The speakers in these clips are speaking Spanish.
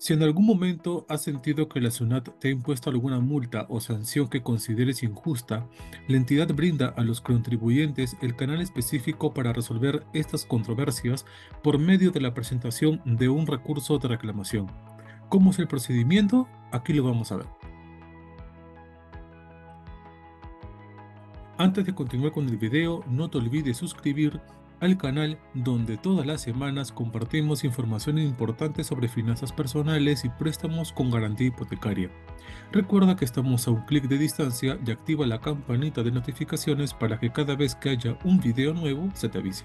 Si en algún momento has sentido que la SUNAT te ha impuesto alguna multa o sanción que consideres injusta, la entidad brinda a los contribuyentes el canal específico para resolver estas controversias por medio de la presentación de un recurso de reclamación. ¿Cómo es el procedimiento? Aquí lo vamos a ver. Antes de continuar con el video, no te olvides suscribir al canal donde todas las semanas compartimos información importante sobre finanzas personales y préstamos con garantía hipotecaria. Recuerda que estamos a un clic de distancia y activa la campanita de notificaciones para que cada vez que haya un video nuevo se te avise.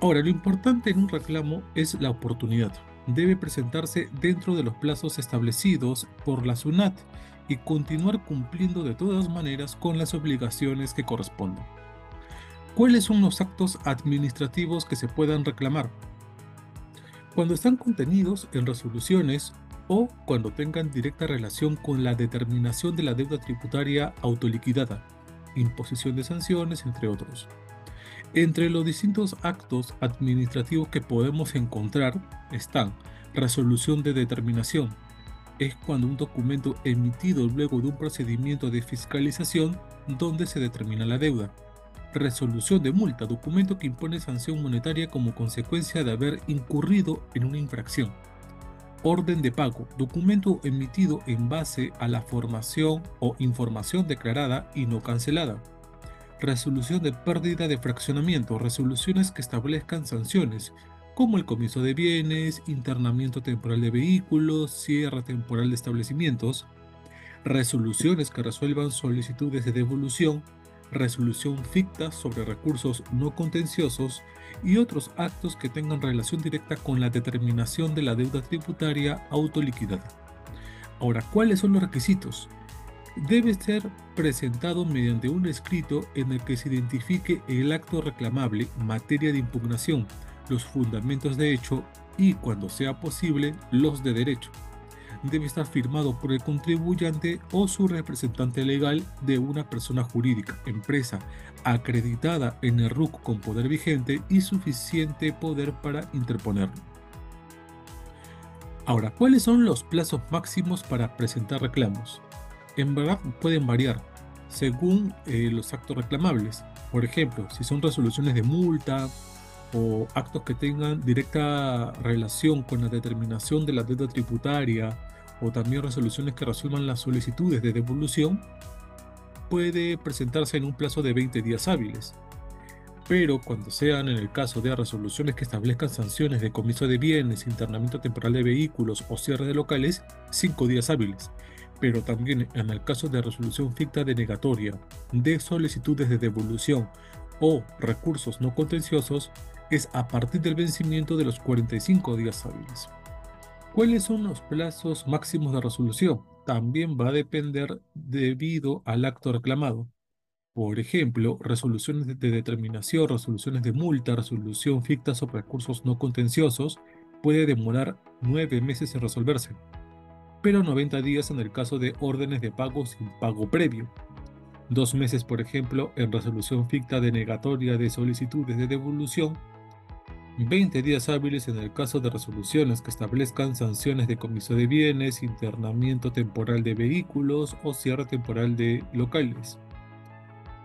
Ahora, lo importante en un reclamo es la oportunidad. Debe presentarse dentro de los plazos establecidos por la SUNAT y continuar cumpliendo de todas maneras con las obligaciones que correspondan. ¿Cuáles son los actos administrativos que se puedan reclamar? Cuando están contenidos en resoluciones o cuando tengan directa relación con la determinación de la deuda tributaria autoliquidada, imposición de sanciones, entre otros. Entre los distintos actos administrativos que podemos encontrar están resolución de determinación. Es cuando un documento emitido luego de un procedimiento de fiscalización donde se determina la deuda resolución de multa, documento que impone sanción monetaria como consecuencia de haber incurrido en una infracción. Orden de pago, documento emitido en base a la formación o información declarada y no cancelada. Resolución de pérdida de fraccionamiento, resoluciones que establezcan sanciones, como el comienzo de bienes, internamiento temporal de vehículos, cierre temporal de establecimientos. Resoluciones que resuelvan solicitudes de devolución, resolución ficta sobre recursos no contenciosos y otros actos que tengan relación directa con la determinación de la deuda tributaria autoliquidada. Ahora, ¿cuáles son los requisitos? Debe ser presentado mediante un escrito en el que se identifique el acto reclamable, materia de impugnación, los fundamentos de hecho y, cuando sea posible, los de derecho debe estar firmado por el contribuyente o su representante legal de una persona jurídica, empresa, acreditada en el RUC con poder vigente y suficiente poder para interponerlo. Ahora, ¿cuáles son los plazos máximos para presentar reclamos? En verdad pueden variar según eh, los actos reclamables. Por ejemplo, si son resoluciones de multa o actos que tengan directa relación con la determinación de la deuda tributaria o también resoluciones que resuelvan las solicitudes de devolución, puede presentarse en un plazo de 20 días hábiles. Pero cuando sean en el caso de resoluciones que establezcan sanciones de comiso de bienes, internamiento temporal de vehículos o cierre de locales, 5 días hábiles. Pero también en el caso de resolución ficta denegatoria, de solicitudes de devolución o recursos no contenciosos, es a partir del vencimiento de los 45 días hábiles. ¿Cuáles son los plazos máximos de resolución? También va a depender debido al acto reclamado. Por ejemplo, resoluciones de determinación, resoluciones de multa, resolución ficta sobre recursos no contenciosos puede demorar nueve meses en resolverse, pero 90 días en el caso de órdenes de pago sin pago previo. Dos meses, por ejemplo, en resolución ficta denegatoria de solicitudes de devolución 20 días hábiles en el caso de resoluciones que establezcan sanciones de comiso de bienes, internamiento temporal de vehículos o cierre temporal de locales.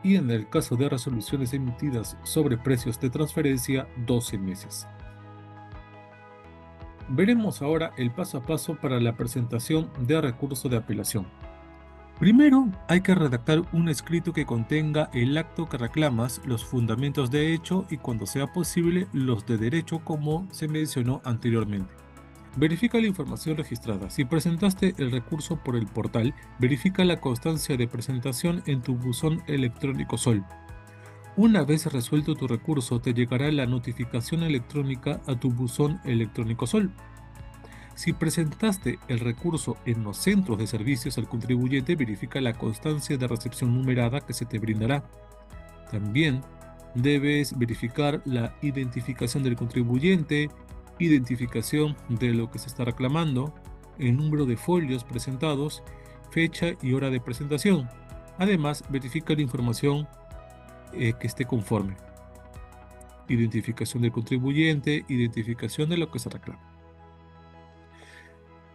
Y en el caso de resoluciones emitidas sobre precios de transferencia, 12 meses. Veremos ahora el paso a paso para la presentación de recurso de apelación. Primero, hay que redactar un escrito que contenga el acto que reclamas, los fundamentos de hecho y cuando sea posible los de derecho como se mencionó anteriormente. Verifica la información registrada. Si presentaste el recurso por el portal, verifica la constancia de presentación en tu buzón electrónico SOL. Una vez resuelto tu recurso, te llegará la notificación electrónica a tu buzón electrónico SOL. Si presentaste el recurso en los centros de servicios al contribuyente, verifica la constancia de recepción numerada que se te brindará. También debes verificar la identificación del contribuyente, identificación de lo que se está reclamando, el número de folios presentados, fecha y hora de presentación. Además, verifica la información eh, que esté conforme. Identificación del contribuyente, identificación de lo que se reclama.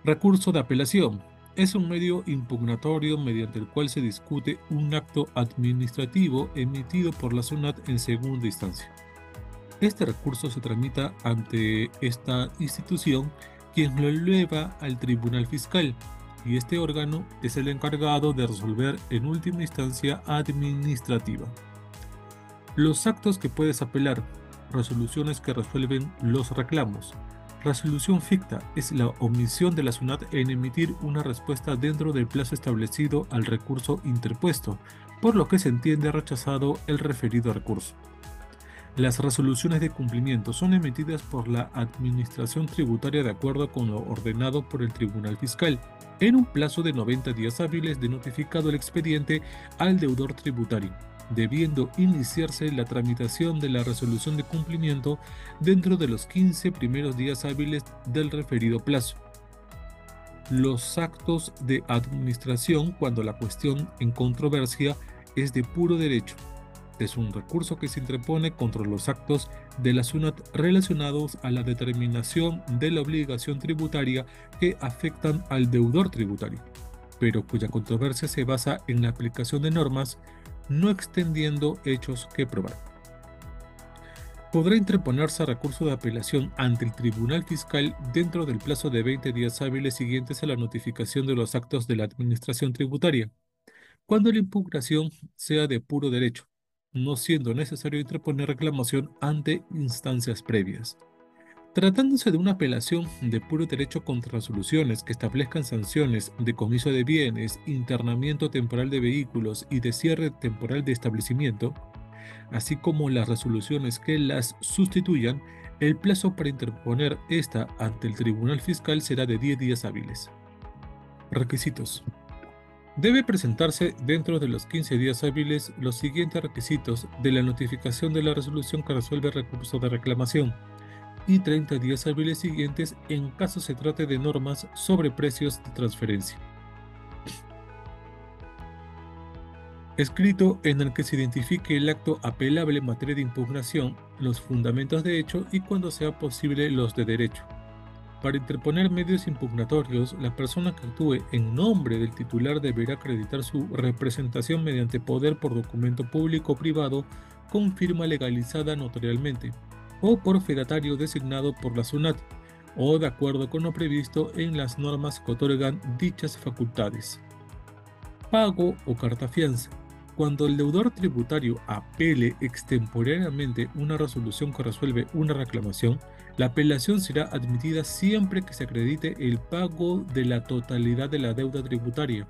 Recurso de apelación. Es un medio impugnatorio mediante el cual se discute un acto administrativo emitido por la SUNAT en segunda instancia. Este recurso se tramita ante esta institución, quien lo eleva al Tribunal Fiscal, y este órgano es el encargado de resolver en última instancia administrativa. Los actos que puedes apelar, resoluciones que resuelven los reclamos, Resolución ficta es la omisión de la SUNAT en emitir una respuesta dentro del plazo establecido al recurso interpuesto, por lo que se entiende rechazado el referido recurso. Las resoluciones de cumplimiento son emitidas por la Administración Tributaria de acuerdo con lo ordenado por el Tribunal Fiscal, en un plazo de 90 días hábiles de notificado el expediente al deudor tributario debiendo iniciarse la tramitación de la resolución de cumplimiento dentro de los 15 primeros días hábiles del referido plazo. Los actos de administración cuando la cuestión en controversia es de puro derecho. Es un recurso que se interpone contra los actos de la SUNAT relacionados a la determinación de la obligación tributaria que afectan al deudor tributario, pero cuya controversia se basa en la aplicación de normas no extendiendo hechos que probar. Podrá interponerse recurso de apelación ante el Tribunal Fiscal dentro del plazo de 20 días hábiles siguientes a la notificación de los actos de la Administración Tributaria, cuando la impugnación sea de puro derecho, no siendo necesario interponer reclamación ante instancias previas. Tratándose de una apelación de puro derecho contra resoluciones que establezcan sanciones, de comiso de bienes, internamiento temporal de vehículos y de cierre temporal de establecimiento, así como las resoluciones que las sustituyan, el plazo para interponer esta ante el Tribunal Fiscal será de 10 días hábiles. Requisitos. Debe presentarse dentro de los 15 días hábiles los siguientes requisitos de la notificación de la resolución que resuelve el recurso de reclamación y 30 días hábiles siguientes en caso se trate de normas sobre precios de transferencia. Escrito en el que se identifique el acto apelable en materia de impugnación, los fundamentos de hecho y cuando sea posible los de derecho. Para interponer medios impugnatorios, la persona que actúe en nombre del titular deberá acreditar su representación mediante poder por documento público o privado con firma legalizada notarialmente, o por fedatario designado por la SUNAT o de acuerdo con lo previsto en las normas que otorgan dichas facultades. Pago o carta fianza. Cuando el deudor tributario apele extemporáneamente una resolución que resuelve una reclamación, la apelación será admitida siempre que se acredite el pago de la totalidad de la deuda tributaria,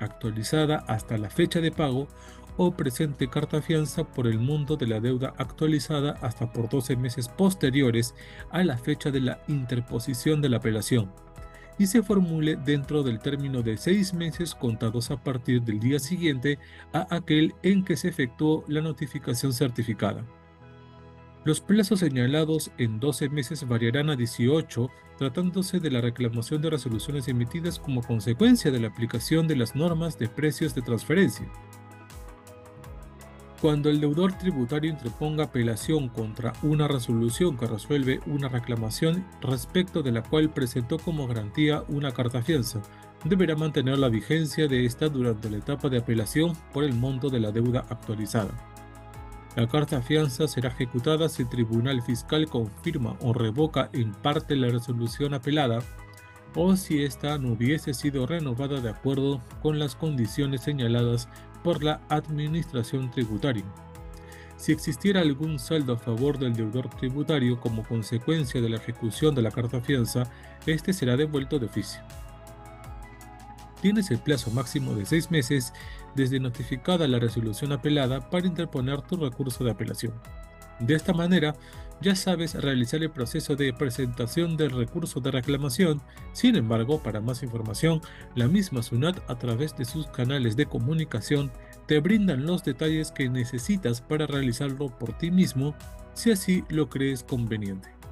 actualizada hasta la fecha de pago o presente carta fianza por el monto de la deuda actualizada hasta por 12 meses posteriores a la fecha de la interposición de la apelación y se formule dentro del término de seis meses contados a partir del día siguiente a aquel en que se efectuó la notificación certificada. Los plazos señalados en 12 meses variarán a 18, tratándose de la reclamación de resoluciones emitidas como consecuencia de la aplicación de las normas de precios de transferencia. Cuando el deudor tributario interponga apelación contra una resolución que resuelve una reclamación respecto de la cual presentó como garantía una carta fianza, deberá mantener la vigencia de esta durante la etapa de apelación por el monto de la deuda actualizada. La carta fianza será ejecutada si el Tribunal Fiscal confirma o revoca en parte la resolución apelada o si ésta no hubiese sido renovada de acuerdo con las condiciones señaladas por la Administración Tributaria. Si existiera algún saldo a favor del deudor tributario como consecuencia de la ejecución de la carta fianza, este será devuelto de oficio. Tienes el plazo máximo de seis meses desde notificada la resolución apelada para interponer tu recurso de apelación. De esta manera, ya sabes realizar el proceso de presentación del recurso de reclamación. Sin embargo, para más información, la misma SUNAT a través de sus canales de comunicación te brindan los detalles que necesitas para realizarlo por ti mismo si así lo crees conveniente.